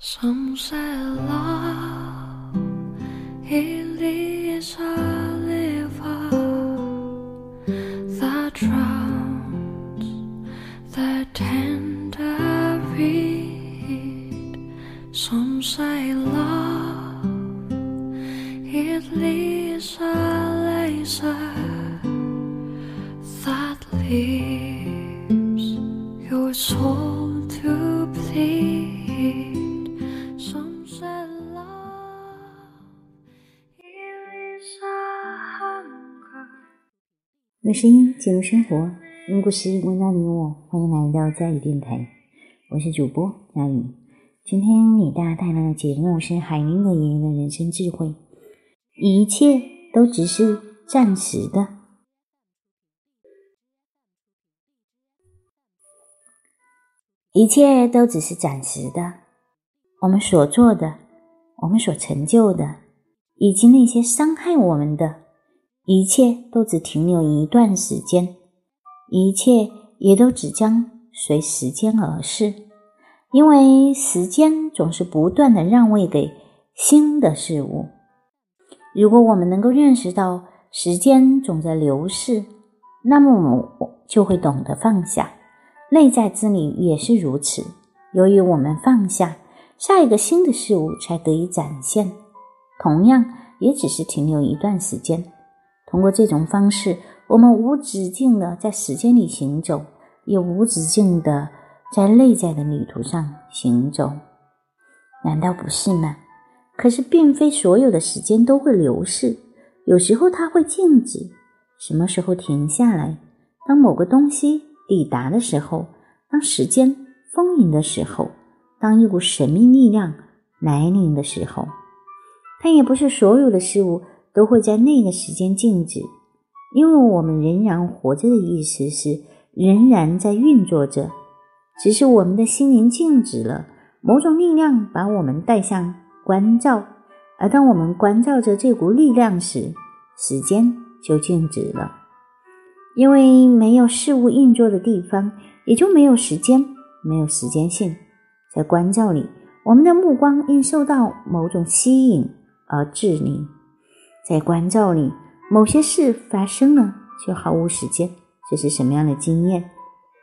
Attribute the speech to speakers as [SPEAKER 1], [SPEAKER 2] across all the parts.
[SPEAKER 1] Some say love it is a river that drowns the tender reed. Some say love it is a laser that leaves your soul
[SPEAKER 2] 用声音记录生活，用故事温暖你我。欢迎来到佳宇电台，我是主播佳宇。今天给大家带来的节目是海宁格爷爷的人生智慧：一切都只是暂时的。一切都只是暂时的，我们所做的，我们所成就的，以及那些伤害我们的，一切都只停留一段时间，一切也都只将随时间而逝，因为时间总是不断的让位给新的事物。如果我们能够认识到时间总在流逝，那么我就会懂得放下。内在之理也是如此。由于我们放下，下一个新的事物才得以展现，同样也只是停留一段时间。通过这种方式，我们无止境的在时间里行走，也无止境的在内在的旅途上行走。难道不是吗？可是，并非所有的时间都会流逝，有时候它会静止。什么时候停下来？当某个东西抵达的时候，当时间丰盈的时候，当一股神秘力量来临的时候，但也不是所有的事物都会在那个时间静止，因为我们仍然活着的意思是仍然在运作着，只是我们的心灵静止了，某种力量把我们带向关照，而当我们关照着这股力量时，时间就静止了。因为没有事物运作的地方，也就没有时间，没有时间性。在关照里，我们的目光因受到某种吸引而滞凝；在关照里，某些事发生了，却毫无时间。这是什么样的经验？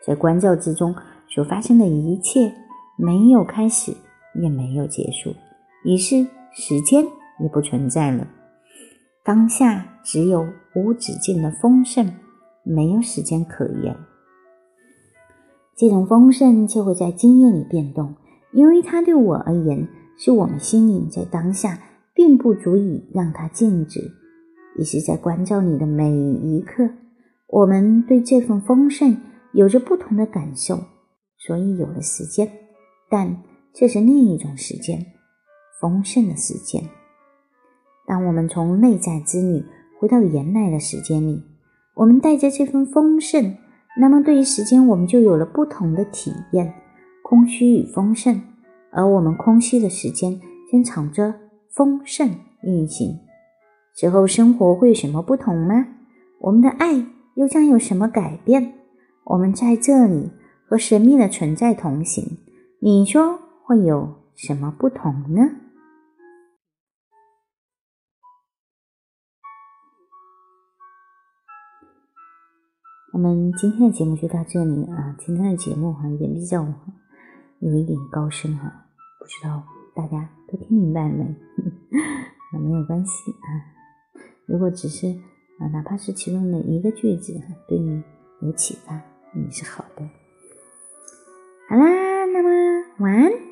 [SPEAKER 2] 在关照之中所发生的一切，没有开始，也没有结束，于是时间也不存在了。当下只有无止境的丰盛。没有时间可言，这种丰盛就会在经验里变动，因为它对我而言，是我们心灵在当下并不足以让它静止。也是在关照你的每一刻，我们对这份丰盛有着不同的感受，所以有了时间，但这是另一种时间，丰盛的时间。当我们从内在之旅回到原来的时间里。我们带着这份丰盛，那么对于时间，我们就有了不同的体验：空虚与丰盛。而我们空虚的时间先藏着丰盛运行。之后生活会有什么不同吗？我们的爱又将有什么改变？我们在这里和神秘的存在同行，你说会有什么不同呢？我们今天的节目就到这里啊！今天的节目哈有点比较有一点高深哈，不知道大家都听明白没？啊，没有关系啊。如果只是啊，哪怕是其中的一个句子对你有启发，你是好的。好啦，那么晚安。